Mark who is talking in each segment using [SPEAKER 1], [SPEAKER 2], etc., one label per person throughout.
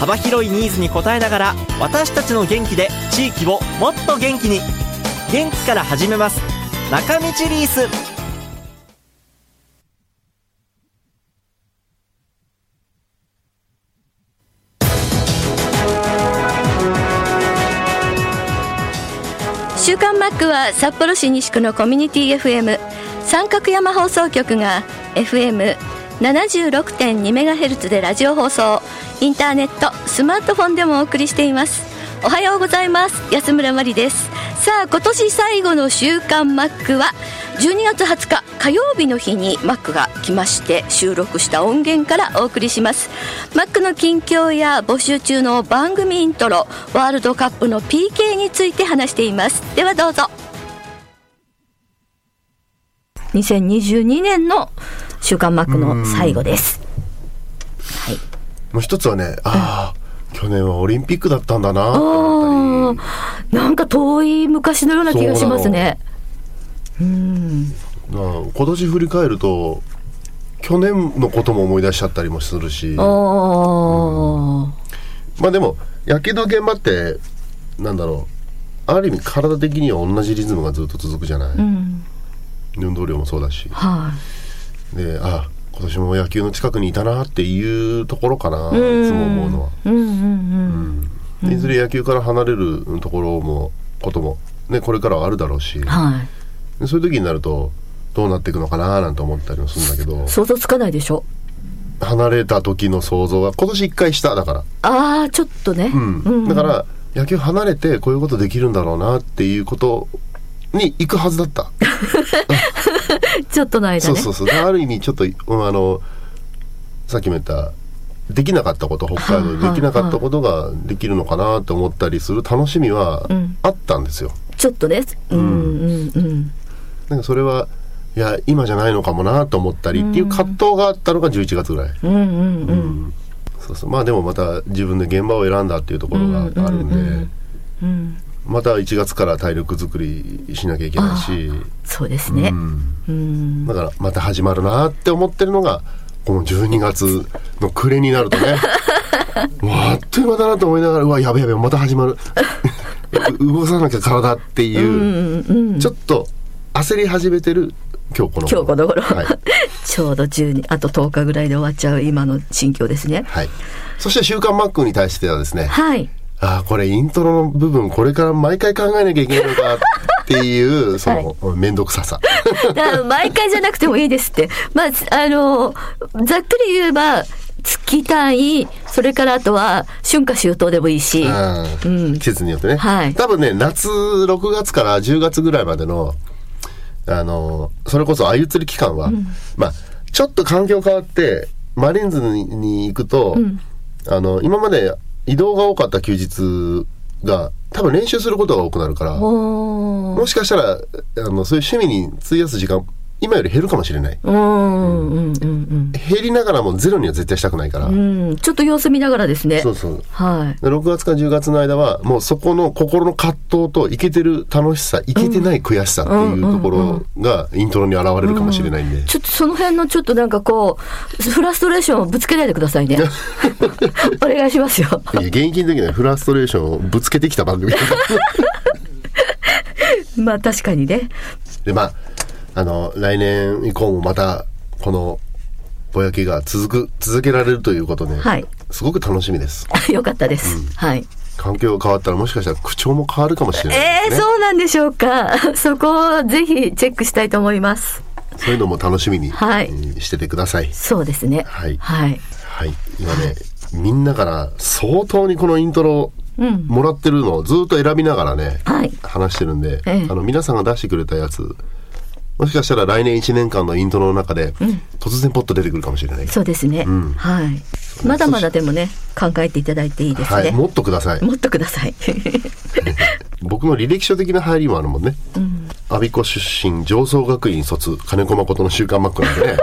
[SPEAKER 1] 幅広いニーズに応えながら私たちの元気で地域をもっと元気に。元気から始めます。中道リース。
[SPEAKER 2] 週刊マックは札幌市西区のコミュニティ FM 三角山放送局が FM 76.2MHz でラジオ放送。インターネットスマートフォンでもお送りしています。おはようございます。安村麻里です。さあ今年最後の週刊マックは12月20日火曜日の日にマックが来まして収録した音源からお送りします。マックの近況や募集中の番組イントロワールドカップの PK について話しています。ではどうぞ。2022年の週刊マックの最後です。はい。
[SPEAKER 3] もう一つはね、ああ、去年はオリンピックだったんだなって思ったり。
[SPEAKER 2] あーなんか遠い昔のような気がしますね。うん。
[SPEAKER 3] まあ今年振り返ると去年のことも思い出しちゃったりもするし。
[SPEAKER 2] あー。
[SPEAKER 3] まあでも野球の現場ってなんだろうある意味体的には同じリズムがずっと続くじゃない、
[SPEAKER 2] うん。
[SPEAKER 3] 運動量もそうだし。
[SPEAKER 2] は
[SPEAKER 3] であ今年も野球の近くにいたなっていうところかな、い
[SPEAKER 2] い
[SPEAKER 3] つも思うのは、
[SPEAKER 2] うんうんうん
[SPEAKER 3] いずれ野球から離れるところもこともねこれからはあるだろうし。
[SPEAKER 2] はい。
[SPEAKER 3] でそういう時になるとどうなっていくのかななんて思ったりもするんだけど。
[SPEAKER 2] 想像つかないでしょ？
[SPEAKER 3] 離れた時の想像は今年一回しただから。
[SPEAKER 2] ああちょっとね、
[SPEAKER 3] うん、だから野球離れてこういうことできるんだろうなっていうことに行くはずだった、
[SPEAKER 2] ちょっとの間ね。
[SPEAKER 3] そうそうそう。ある意味ちょっとうんあのさっきも言ったできなかったこと北海道でできなかったことができるのかなって思ったりする楽しみは
[SPEAKER 2] ん。
[SPEAKER 3] あったんですよ。
[SPEAKER 2] ちょっとねうんうんうん。
[SPEAKER 3] なんかそれはいや今じゃないのかもなと思ったりっていう葛藤があったのが11月ぐらい。
[SPEAKER 2] うんうんうん。
[SPEAKER 3] そうそう。まあでもまた自分で現場を選んだっていうところがあるんで、
[SPEAKER 2] うん
[SPEAKER 3] また1月から体力作りしなきゃいけないし、
[SPEAKER 2] そうですね。
[SPEAKER 3] うん。
[SPEAKER 2] うん。
[SPEAKER 3] だからまた始まるなって思ってるのがこの12月の暮れになるとね。あっという間だなと思いながらうわやべやべまた始まる。動かさなきゃ体っていう、
[SPEAKER 2] うんうん
[SPEAKER 3] ちょっと焦り始めてる今日この
[SPEAKER 2] 今日この頃、
[SPEAKER 3] はい、
[SPEAKER 2] ちょうど12あと10日ぐらいで終わっちゃう今の心境ですね。
[SPEAKER 3] はい、そして「週刊マック」に対してはですね
[SPEAKER 2] はい
[SPEAKER 3] ああこれイントロの部分これから毎回考えなきゃいけないのかっていう その面倒くささ。
[SPEAKER 2] だから毎回じゃなくてもいいですって。まあ、あの、ざっくり言えば、月単位、それからあとは、春夏秋冬でもいいし、
[SPEAKER 3] うん。季節によってね、
[SPEAKER 2] はい。
[SPEAKER 3] 多分ね夏6月から10月ぐらいまでのあのそれこそ鮎釣り期間は、まあちょっと環境変わってマリーンズにに行くと、あの今まで移動が多かった休日が多分練習することが多くなるからもしかしたらあのそういう趣味に費やす時間今より減るかもしれない。減りながらもゼロには絶対したくないから、
[SPEAKER 2] うん、ちょっと様子見ながらですね。
[SPEAKER 3] そうそう
[SPEAKER 2] はい。
[SPEAKER 3] で6月から10月の間はもうそこの心の葛藤といけてる楽しさいけてない悔しさっていうところがイントロに現れるかもしれないんで、
[SPEAKER 2] ちょっとその辺のちょっとなんかこう、フラストレーションをぶつけないでくださいね。お願いしますよ。
[SPEAKER 3] 現役の時にはフラストレーションをぶつけてきた番組
[SPEAKER 2] まあ確かにね。
[SPEAKER 3] でまああの来年以降もまたこのぼやきが続く続けられるということで、
[SPEAKER 2] はい
[SPEAKER 3] すごく楽しみです
[SPEAKER 2] よかったです。はい。
[SPEAKER 3] 環境が変わったらもしかしたら口調も変わるかもしれない
[SPEAKER 2] ええ
[SPEAKER 3] ですね、
[SPEAKER 2] そうなんでしょうか。そこをぜひチェックしたいと思います。
[SPEAKER 3] そういうのも楽しみに、
[SPEAKER 2] はい
[SPEAKER 3] えーしててください
[SPEAKER 2] そうですね。
[SPEAKER 3] はい
[SPEAKER 2] はい。
[SPEAKER 3] はい今ねみんなから相当にこのイントロ
[SPEAKER 2] うん。
[SPEAKER 3] もらってるのをずっと選びながらね、
[SPEAKER 2] はい
[SPEAKER 3] 話してるんで、
[SPEAKER 2] ええ
[SPEAKER 3] あの皆さんが出してくれたやつもしかしたら来年1年間のイントロの中で、突然ポッと出てくるかもしれない
[SPEAKER 2] そうですね。
[SPEAKER 3] ん
[SPEAKER 2] はい。まだまだでもね考えていただいていいですね、
[SPEAKER 3] はい、もっとください。
[SPEAKER 2] もっとください
[SPEAKER 3] 僕の履歴書的な入りもあるもんね。我孫子出身、上層学院卒、金子誠の週刊マックなんでね。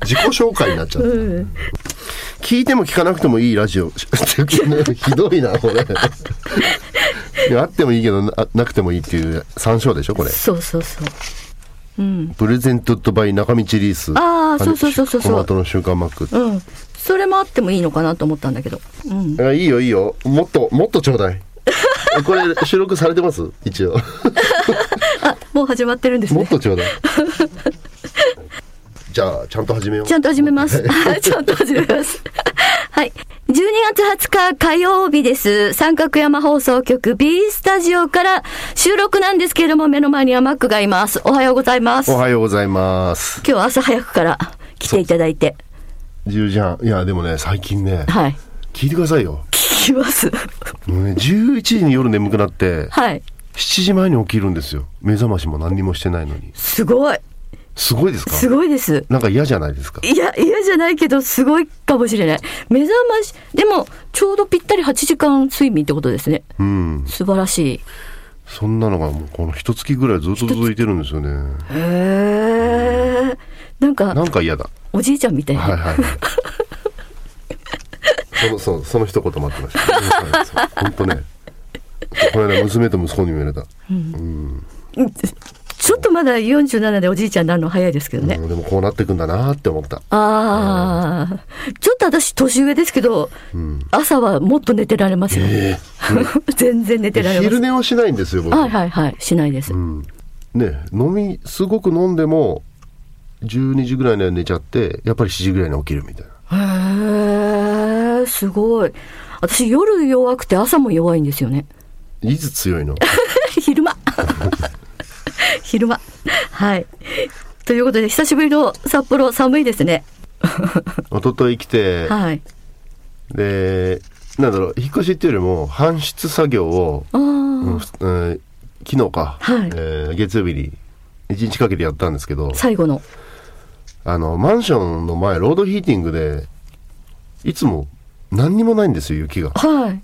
[SPEAKER 3] 自己紹介になっちゃう。聞いても聞かなくてもいいラジオ。ひどいな、これ。あってもいいけどな、なくてもいいっていう参照でしょ、これ。
[SPEAKER 2] そうそうそううん
[SPEAKER 3] プレゼントとバイ中道リース。
[SPEAKER 2] あーそうそうそうそうそう
[SPEAKER 3] トマトの週刊マック。
[SPEAKER 2] うんそれもあってもいいのかなと思ったんだけどうん
[SPEAKER 3] あいいよいいよ。もっと、もっとちょうだい。これ収録されてます？一応。
[SPEAKER 2] あもう始まってるんですね
[SPEAKER 3] もっとちょうだい。じゃあ、ちゃんと始めよう。
[SPEAKER 2] ちゃんと始めます。ちゃんと始めます。はい。12月20日火曜日です。三角山放送局 B スタジオから収録なんですけれども、目の前にはマックがいます。おはようございます。
[SPEAKER 3] お
[SPEAKER 2] 今
[SPEAKER 3] はようございます。
[SPEAKER 2] 日は朝早くから来ていただいて。
[SPEAKER 3] 10時半。いや、でもね、最近ね、
[SPEAKER 2] はい。
[SPEAKER 3] 聞いてくださいよ。
[SPEAKER 2] 聞きます。
[SPEAKER 3] もうね、11時に夜眠くなって、
[SPEAKER 2] はい。
[SPEAKER 3] 7時前に起きるんですよ。目覚ましも何にもしてないのに。
[SPEAKER 2] すごい。
[SPEAKER 3] すごいですか？
[SPEAKER 2] すごいです。
[SPEAKER 3] なんか嫌じゃないですか？
[SPEAKER 2] いや、嫌じゃないけど、すごいかもしれない。目覚まし、でも、ちょうどぴったり8時間睡眠ってことですね。
[SPEAKER 3] うん。
[SPEAKER 2] 素晴らしい。
[SPEAKER 3] そんなのがもうこの一月ぐらいずっと続いてるんですよね。
[SPEAKER 2] へえ。なんか
[SPEAKER 3] な、んか嫌だ。
[SPEAKER 2] おじいちゃんみたいな。
[SPEAKER 3] はいはい。その、その、その一言待ってました。本当ね。この間娘と息子にも言われた。
[SPEAKER 2] ちょっとまだ47でおじいちゃんになるの早いですけどね。
[SPEAKER 3] うんでもこうなってくんだなって思った。
[SPEAKER 2] ああ、ちょっと私年上ですけど、朝はもっと寝てられますよ。
[SPEAKER 3] え
[SPEAKER 2] 全然寝てられます
[SPEAKER 3] 昼。寝はしないんですよ、僕。
[SPEAKER 2] はいはいはい、しないです。
[SPEAKER 3] ね、飲み、すごく飲んでも、12時ぐらいには寝ちゃって、やっぱり7時ぐらいに起きるみたいな。
[SPEAKER 2] へえ、すごい。私夜弱くて朝も弱いんですよね。
[SPEAKER 3] いつ強いの？
[SPEAKER 2] 昼間。昼間。はい。ということで、久しぶりの札幌寒いですね。
[SPEAKER 3] 一昨日来て、
[SPEAKER 2] はい。
[SPEAKER 3] で、なんだろう、引っ越しっていうよりも、搬出作業を、
[SPEAKER 2] あ
[SPEAKER 3] うん昨日か、
[SPEAKER 2] はい
[SPEAKER 3] えー月曜日に1日かけてやったんですけど、
[SPEAKER 2] 最後の。
[SPEAKER 3] あの、マンションの前、ロードヒーティングで、いつも何にもないんですよ、雪が。
[SPEAKER 2] はい。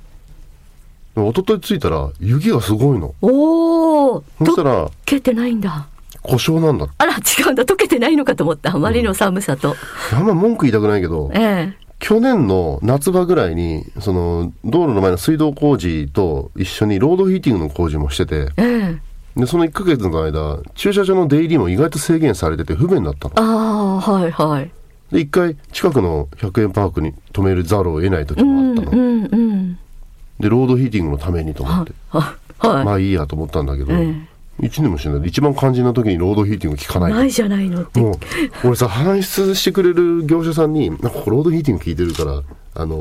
[SPEAKER 3] 一昨日着いたら、雪がすごいの。
[SPEAKER 2] おお、溶
[SPEAKER 3] そしたら、
[SPEAKER 2] けてないんだ。
[SPEAKER 3] 故障なんだ。
[SPEAKER 2] あら、違うんだ。溶けてないのかと思った。あまりの寒さと。
[SPEAKER 3] あんま文句言いたくないけど、
[SPEAKER 2] ええ
[SPEAKER 3] 去年の夏場ぐらいに、その、道路の前の水道工事と一緒にロードヒーティングの工事もしてて、
[SPEAKER 2] ええ
[SPEAKER 3] で、その1ヶ月の間、駐車場の出入りも意外と制限されてて不便だったの。
[SPEAKER 2] ああ、はいはい。
[SPEAKER 3] で、一回近くの100円パークに止めるざるを得ない時
[SPEAKER 2] う
[SPEAKER 3] もあ
[SPEAKER 2] ん、
[SPEAKER 3] ったの。
[SPEAKER 2] うん、うん。
[SPEAKER 3] で、ロードヒーティングのためにと思って。
[SPEAKER 2] は、はい。
[SPEAKER 3] まあいいやと思ったんだけど、
[SPEAKER 2] え
[SPEAKER 3] 一年もしないで一番肝心な時にロードヒーティング効かない。
[SPEAKER 2] ないじゃないのって。
[SPEAKER 3] もう、俺さ、搬出してくれる業者さんに、なんかロードヒーティング効いてるから、あの、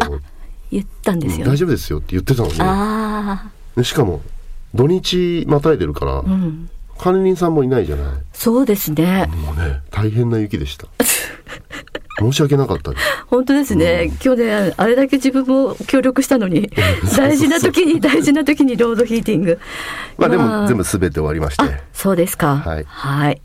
[SPEAKER 2] 言ったんですよ、
[SPEAKER 3] 大丈夫ですよって言ってたのに、
[SPEAKER 2] ああ、
[SPEAKER 3] でしかも、土日またいでるから、
[SPEAKER 2] うん。
[SPEAKER 3] 管理人さんもいないじゃない。
[SPEAKER 2] そうですね。
[SPEAKER 3] もうね、大変な雪でした。申し訳なかったです。
[SPEAKER 2] 本当ですね。去年、あれだけ自分も協力したのに、大事な時に、大事な時にロードヒーティング。
[SPEAKER 3] まあでも、全部全て終わりまして。
[SPEAKER 2] あ、そうですか。
[SPEAKER 3] はい
[SPEAKER 2] はい。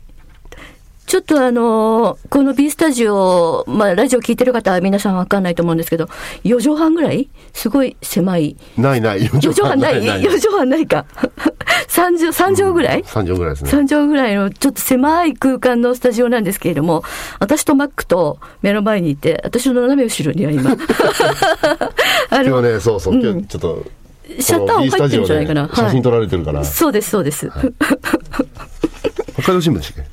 [SPEAKER 2] ちょっとあのーこの B スタジオ、まあ、ラジオ聞いてる方は皆さんわかんないと思うんですけど、4畳半ぐらい？すごい狭い。
[SPEAKER 3] ないない、4
[SPEAKER 2] 4畳半ない ?4 畳半ないか。3畳、三畳ぐらい、
[SPEAKER 3] 3畳ぐらいですね。
[SPEAKER 2] 3畳ぐらいのちょっと狭い空間のスタジオなんですけれども、私とマックと目の前にいて、私の斜め後ろには今、あの、
[SPEAKER 3] ね、そうそう、今日ちょっと、
[SPEAKER 2] シャッター音入ってるんじゃないかな。
[SPEAKER 3] 写真撮られてるから、
[SPEAKER 2] そうです、そうです。
[SPEAKER 3] 北海道新聞でしたっけ？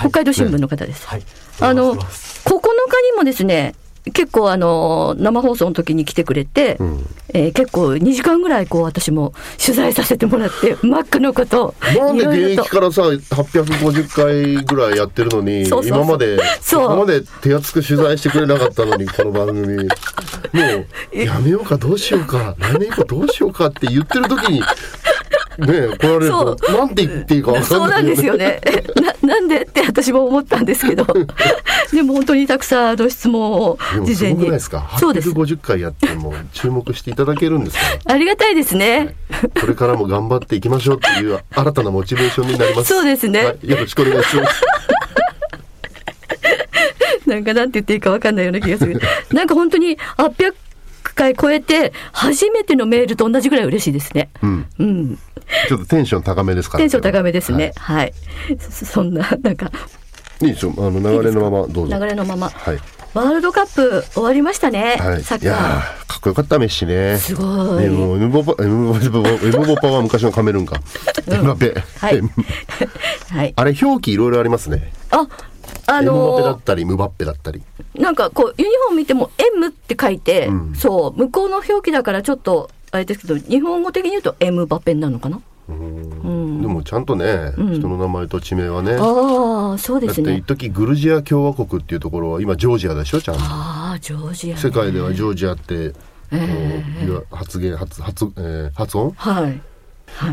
[SPEAKER 2] 北海道新聞の方です。
[SPEAKER 1] はい。
[SPEAKER 2] あの、9
[SPEAKER 1] お願いします
[SPEAKER 2] 日にもですね、結構あの、生放送の時に来てくれて、
[SPEAKER 3] ん
[SPEAKER 2] えー結構2時間ぐらいこう私も取材させてもらって、マックのこと、
[SPEAKER 3] なんで現役からさ、850回ぐらいやってるのに、今まで、
[SPEAKER 2] そう
[SPEAKER 3] 今まで手厚く取材してくれなかったのに、この番組。もう、やめようか、どうしようか、来年以降どうしようかって言ってる時に、ねえ、来られると、なんて言っていいか分かんない。
[SPEAKER 2] そうなんですよね。えな、なんでって私も思ったんですけど。でも本当にたくさんあの質問を事前に。
[SPEAKER 3] ごくないですか？
[SPEAKER 2] そうです。
[SPEAKER 3] 850回やっても注目していただけるんですか？
[SPEAKER 2] ありがたいですね。
[SPEAKER 3] らこれからも頑張っていきましょうっていう新たなモチベーションになります。
[SPEAKER 2] そうですね
[SPEAKER 3] はい、よろしくお願いします。
[SPEAKER 2] なんかなんて言っていいかわかんないような気がする。なんか本当に800回超えて、初めてのメールと同じぐらい嬉しいですね。
[SPEAKER 3] うん。
[SPEAKER 2] うん。
[SPEAKER 3] ちょっとテンション高めですから。
[SPEAKER 2] テンション高めですね。はい。そそんな、なんか、
[SPEAKER 3] はい。いいですよ。あの流れのままどうぞ。
[SPEAKER 2] 流れのまま。
[SPEAKER 3] はい。
[SPEAKER 2] ワールドカップ終わりましたね。
[SPEAKER 3] はい。
[SPEAKER 2] サッ
[SPEAKER 3] いや
[SPEAKER 2] カ
[SPEAKER 3] ーかっこよかったメッシね。
[SPEAKER 2] すごい
[SPEAKER 3] ねもうエムボパエムボパエムボパは昔のカメルーンか。エムバペ。
[SPEAKER 2] はい
[SPEAKER 3] エム
[SPEAKER 2] ー。はい。
[SPEAKER 3] あれ表記いろいろありますね。
[SPEAKER 2] あ、あ
[SPEAKER 3] エムバペだ
[SPEAKER 2] の
[SPEAKER 3] ったりムバッペだったり。
[SPEAKER 2] なんかこう、ユニフォーム見ても M って書いて、
[SPEAKER 3] うん
[SPEAKER 2] そう、向こうの表記だからちょっと、あれですけど、日本語的に言うと M バペンなのかな？
[SPEAKER 3] でもちゃんとね、
[SPEAKER 2] ん
[SPEAKER 3] 人の名前と地名はね。
[SPEAKER 2] ああ、そうですね
[SPEAKER 3] だって一。時グルジア共和国っていうところは今ジョージアでしょちゃんと。
[SPEAKER 2] ああ、ジョージア、ね。
[SPEAKER 3] 世界ではジョージアって、
[SPEAKER 2] え
[SPEAKER 3] あの発言発発,、えー発音？
[SPEAKER 2] はい。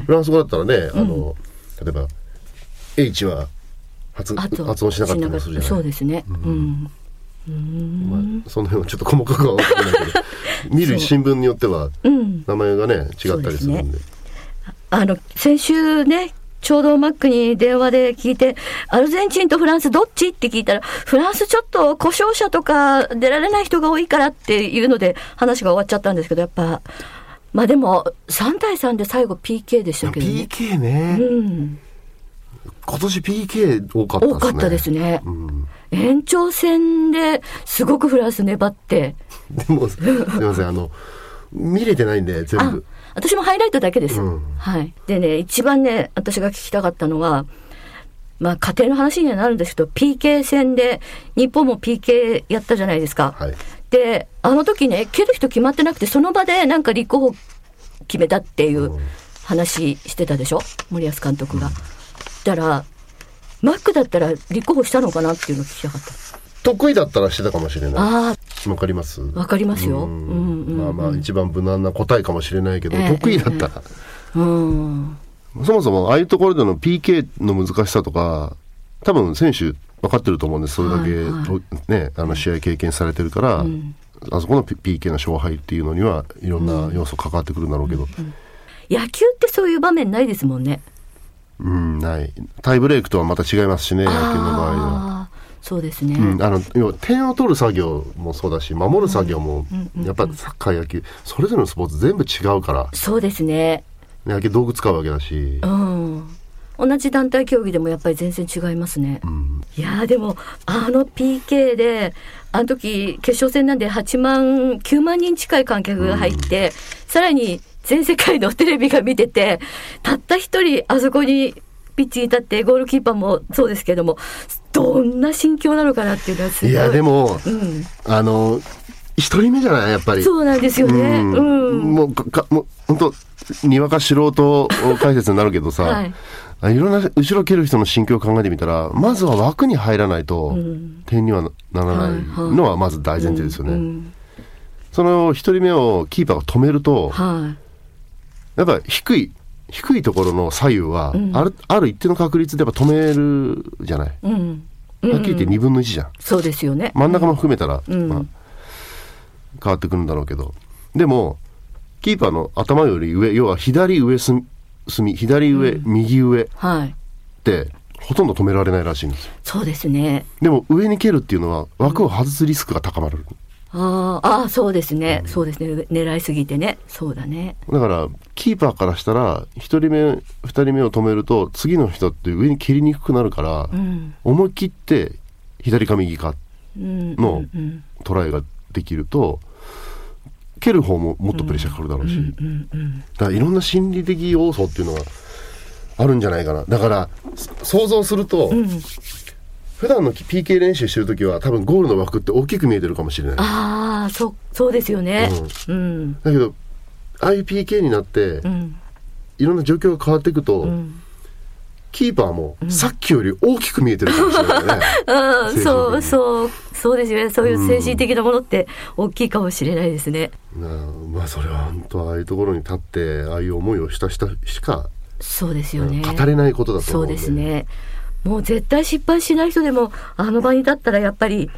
[SPEAKER 3] フランス語だったらね、あの例えば H は発発音しなかったりもするじゃない？
[SPEAKER 2] そうですね。うん。
[SPEAKER 3] まあ、その辺はちょっと細かくは分からないけど 見る新聞によっては
[SPEAKER 2] うん。
[SPEAKER 3] 名前がね違ったりするんで
[SPEAKER 2] あの、先週ね、ちょうどマックに電話で聞いて、アルゼンチンとフランスどっち？って聞いたら、フランスちょっと故障者とか出られない人が多いからっていうので話が終わっちゃったんですけど、やっぱ、まあでも、3対3で最後 PK でしたけどね。
[SPEAKER 3] PK ね、
[SPEAKER 2] うん。
[SPEAKER 3] 今年 PK 多かったですね
[SPEAKER 2] 多かったですね。
[SPEAKER 3] うん、
[SPEAKER 2] 延長戦ですごくフランス粘って、
[SPEAKER 3] でもすみませんあの見れてないんで全
[SPEAKER 2] あ
[SPEAKER 3] 部、
[SPEAKER 2] 私もハイライトだけです。
[SPEAKER 3] うん
[SPEAKER 2] はい。でね、一番ね、私が聞きたかったのは、まあ家庭の話にはなるんですけど、PK 戦で、日本も PK やったじゃないですか。
[SPEAKER 3] はい
[SPEAKER 2] で、あの時ね、蹴る人決まってなくて、その場でなんか立候補決めたっていう話してたでしょ？森保監督が。だから、マックだったら立候補したのかなっていうのを聞きたかった。
[SPEAKER 3] 得意だったらしてたかもしれない。
[SPEAKER 2] あ
[SPEAKER 3] わかります？
[SPEAKER 2] あ、わかりますよ。う
[SPEAKER 3] うんん
[SPEAKER 2] うんうん。
[SPEAKER 3] まあまあ一番無難な答えかもしれないけど、
[SPEAKER 2] ええ
[SPEAKER 3] 得意だったら、
[SPEAKER 2] うん。
[SPEAKER 3] そもそもああいうところでの PK の難しさとか多分選手分かってると思うんです。それだけ、
[SPEAKER 2] はいは
[SPEAKER 3] ねあの試合経験されてるから、
[SPEAKER 2] ん。
[SPEAKER 3] あそこの PK の勝敗っていうのにはいろんな要素関わってくるんだろうけど、
[SPEAKER 2] 野球ってそういう場面ないですもんね。
[SPEAKER 3] うんないタイブレークとはまた違いますしね野球の場合は。
[SPEAKER 2] そうですね。
[SPEAKER 3] うん、あの要は点を取る作業もそうだし守る作業も、やっぱサッカー野球それぞれのスポーツ全部違うから
[SPEAKER 2] そうですね。
[SPEAKER 3] 野球道具使うわけだし、
[SPEAKER 2] うん。同じ団体競技でもやっぱり全然違いますね。
[SPEAKER 3] うん
[SPEAKER 2] いやーでも、あの PK で、あの時決勝戦なんで8万、9万人近い観客が入って、さらに全世界のテレビが見てて、たった一人あそこにピッチに立って、ゴールキーパーもそうですけども、どんな心境なのかなっていうのはすごい。
[SPEAKER 3] いやでも、
[SPEAKER 2] うん。
[SPEAKER 3] あの一人目じゃない？やっぱり。
[SPEAKER 2] そうなんですよね。
[SPEAKER 3] うん
[SPEAKER 2] うん。
[SPEAKER 3] もうかかもう本当にわか素人解説になるけどさ、
[SPEAKER 2] はい
[SPEAKER 3] あいろんな後ろ蹴る人の心境を考えてみたらまずは枠に入らないと
[SPEAKER 2] ん
[SPEAKER 3] 点にはならないのはまず大前提ですよね。
[SPEAKER 2] うん
[SPEAKER 3] その一人目をキーパーが止めると
[SPEAKER 2] は
[SPEAKER 3] やっぱ低い低いところの左右は
[SPEAKER 2] ん
[SPEAKER 3] ある,、ある一定の確率でやっぱ止めるじゃない？
[SPEAKER 2] い。うん。
[SPEAKER 3] はっきり言って2分の1じゃん。
[SPEAKER 2] そうですよね。
[SPEAKER 3] 真ん中も含めたら、
[SPEAKER 2] うん
[SPEAKER 3] まあ、変わってくるんだろうけどでもキーパーの頭より上要は左上す隅左上、右上っ
[SPEAKER 2] はい。
[SPEAKER 3] てほとんど止められないらしいんですよ
[SPEAKER 2] そうですね。
[SPEAKER 3] でも上に蹴るっていうのは枠を外すリスクが高まる、
[SPEAKER 2] あーあー、そうですね。そうですね。狙いすぎてね。そうだね。
[SPEAKER 3] だからキーパーからしたら1人目2人目を止めると次の人って上に蹴りにくくなるから、
[SPEAKER 2] うん。
[SPEAKER 3] 思い切って左か右か
[SPEAKER 2] うん。
[SPEAKER 3] の
[SPEAKER 2] うん。
[SPEAKER 3] トライができると蹴る方ももっとプレッシャーかかるだろうし。だからいろんな心理的要素っていうのはあるんじゃないかなだからそ想像すると、
[SPEAKER 2] うん。
[SPEAKER 3] 普段の PK 練習してる時は多分ゴールの枠って大きく見えてるかもしれない
[SPEAKER 2] ああ、そう、そうですよね。うん。
[SPEAKER 3] だけどああいう PK になって、
[SPEAKER 2] うん。
[SPEAKER 3] いろんな状況が変わっていくと、
[SPEAKER 2] うん。
[SPEAKER 3] キーパーもさっきより大きく見えてるかもしれないね、
[SPEAKER 2] うん、そう、
[SPEAKER 3] う
[SPEAKER 2] そう、そうですよね。そういう精神的なものって大きいかもしれないですね。
[SPEAKER 3] なあまあそれは本当ああいうところに立ってああいう思いをした人しか
[SPEAKER 2] そうですよね。
[SPEAKER 3] 語れないことだと
[SPEAKER 2] そう
[SPEAKER 3] 思うんで
[SPEAKER 2] ですね。もう絶対失敗しない人でも、あの場に立ったらやっぱり、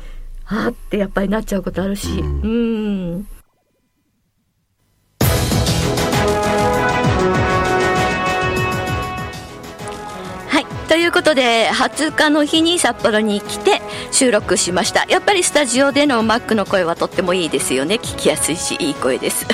[SPEAKER 2] あーってやっぱりなっちゃうことあるし。
[SPEAKER 3] う
[SPEAKER 2] うんん。
[SPEAKER 4] はい。ということ
[SPEAKER 2] ことで20日の日に札幌に来て収録しましたやっぱりスタジオでのマックの声はとってもいいですよね聞きやすいしいい声です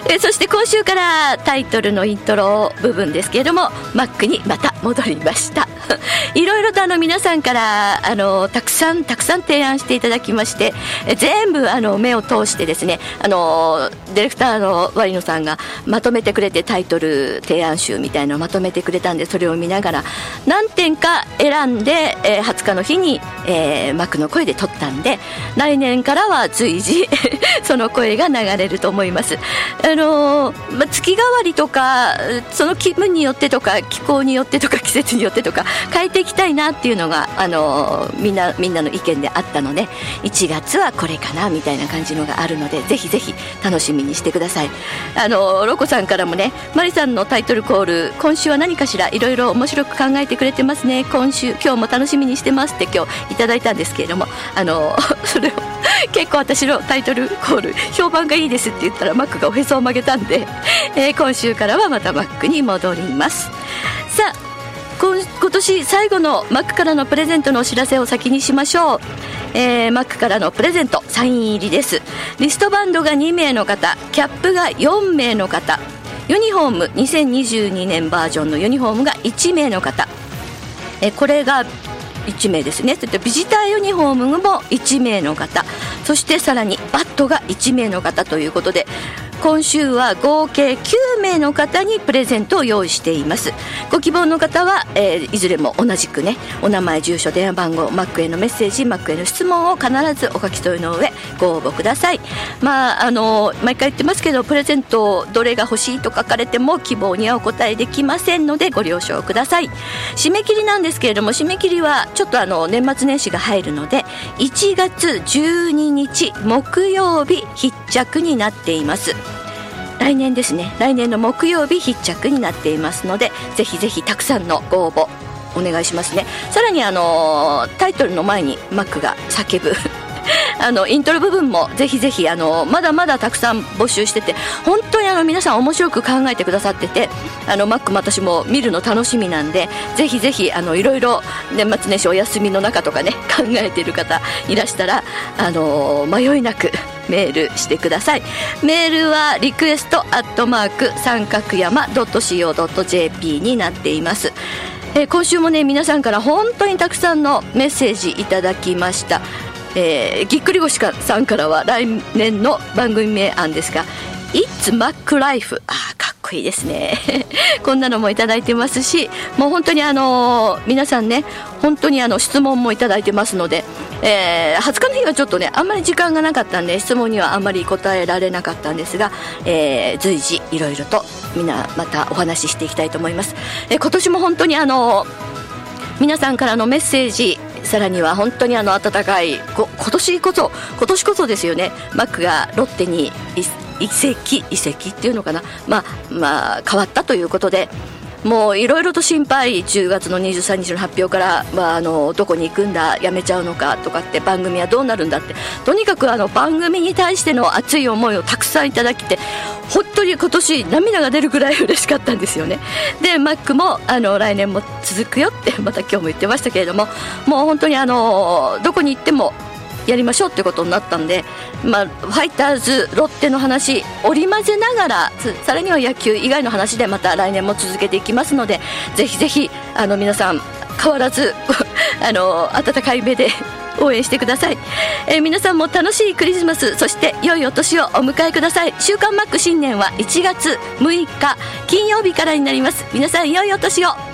[SPEAKER 2] えそして今週からタイトルのイントロ部分ですけれどもマックにまた戻りました いろいろとあの皆さんからあのたくさんたくさん提案していただきまして全部あの目を通してですねあのディレクターのワリノさんがまとめてくれてタイトル提案集みたいなのをまとめてくれたんでそれを見ながら何点か選んで、えー、20日の日に、えー、マックの声で撮ったんで来年からは随時 その声が流れると思います。あのま、月替わりとかその気分によってとか気候によってとか季節によってとか変えていきたいなっていうのがあのみんなみんなの意見であったので1月はこれかなみたいな感じのがあるのでぜひぜひ楽しみにしてください。あのロコさんからもねマリさんのタイトルコール今週は何かしらいろいろ面白く考えてくれてますね。今週今日も楽しみにしてますって今日いただいたんですけれどもあの それを結構私のタイトルコール評判がいいですって言ったらマックがおへそを曲げたんで、えー、今週からはまたマックに戻ります。さあ今年最後のマックからのプレゼントのお知らせを先にしましょう、えー、マックからのプレゼントサイン入りです。リストバンドが2名の方キャップが4名の方ユニフォーム2022年バージョンのユニフォームが1名の方。えこれが1名ですね。それとビジターユニフォームも1名の方。そしてさらにバットが1名の方ということで今週は合計9名の方にプレゼントを用意しています。ご希望の方は、えー、いずれも同じくねお名前住所電話番号マックへのメッセージマックへの質問を必ずお書き添えの上ご応募ください。まああの毎回言ってますけどプレゼントどれが欲しいと書かれても希望にはお答えできませんのでご了承ください。締め切りなんですけれども締め切りはちょっとあの年末年始が入るので1月12日木曜日必着になっています。来年ですね。来年の木曜日必着になっていますのでぜひぜひたくさんのご応募お願いしますね。さらにあのタイトルの前にマックが叫ぶ あのイントロ部分もぜひぜひあのまだまだたくさん募集してて本当にあの皆さん面白く考えてくださっててあのマックも私も見るの楽しみなんでぜひぜひあのいろいろ年末年始お休みの中とかね考えている方いらしたらあの迷いなくメールしてください。メールはリクエストアットマーク三角山 .co.jp になっています。え今週もね皆さんから本当にたくさんのメッセージいただきました。えー、ぎっくり腰さんからは来年の番組名案ですが「It's Mac Life」あかこいいですね。こんなのも頂いてますしもう本当にあの、皆さんね本当にあの質問も頂いてますので、えー、20日の日はちょっとねあんまり時間がなかったんで質問にはあんまり答えられなかったんですが、えー、随時いろいろとみんなまたお話ししていきたいと思います、えー、今年も本当にあの皆さんからのメッセージさらには本当にあの温かい今年こそ今年こそですよね。マックがロッテに移籍移籍っていうのかな。まあまあ変わったということで。もういろいろと心配10月の23日の発表から、まあ、あのどこに行くんだやめちゃうのかとかって番組はどうなるんだって。とにかくあの番組に対しての熱い思いをたくさんいただきて本当に今年涙が出るぐらい嬉しかったんですよね。でマックもあの来年も続くよってまた今日も言ってましたけれどももう本当にあのどこに行ってもやりましょうってことになったんで、まあ、ファイターズ、ロッテの話織り交ぜながらさらには野球以外の話でまた来年も続けていきますのでぜひぜひあの皆さん変わらず あの温かい目で 応援してください、えー、皆さんも楽しいクリスマスそして良いお年をお迎えください。週刊マック新年は1月6日金曜日からになります。皆さん良いお年を。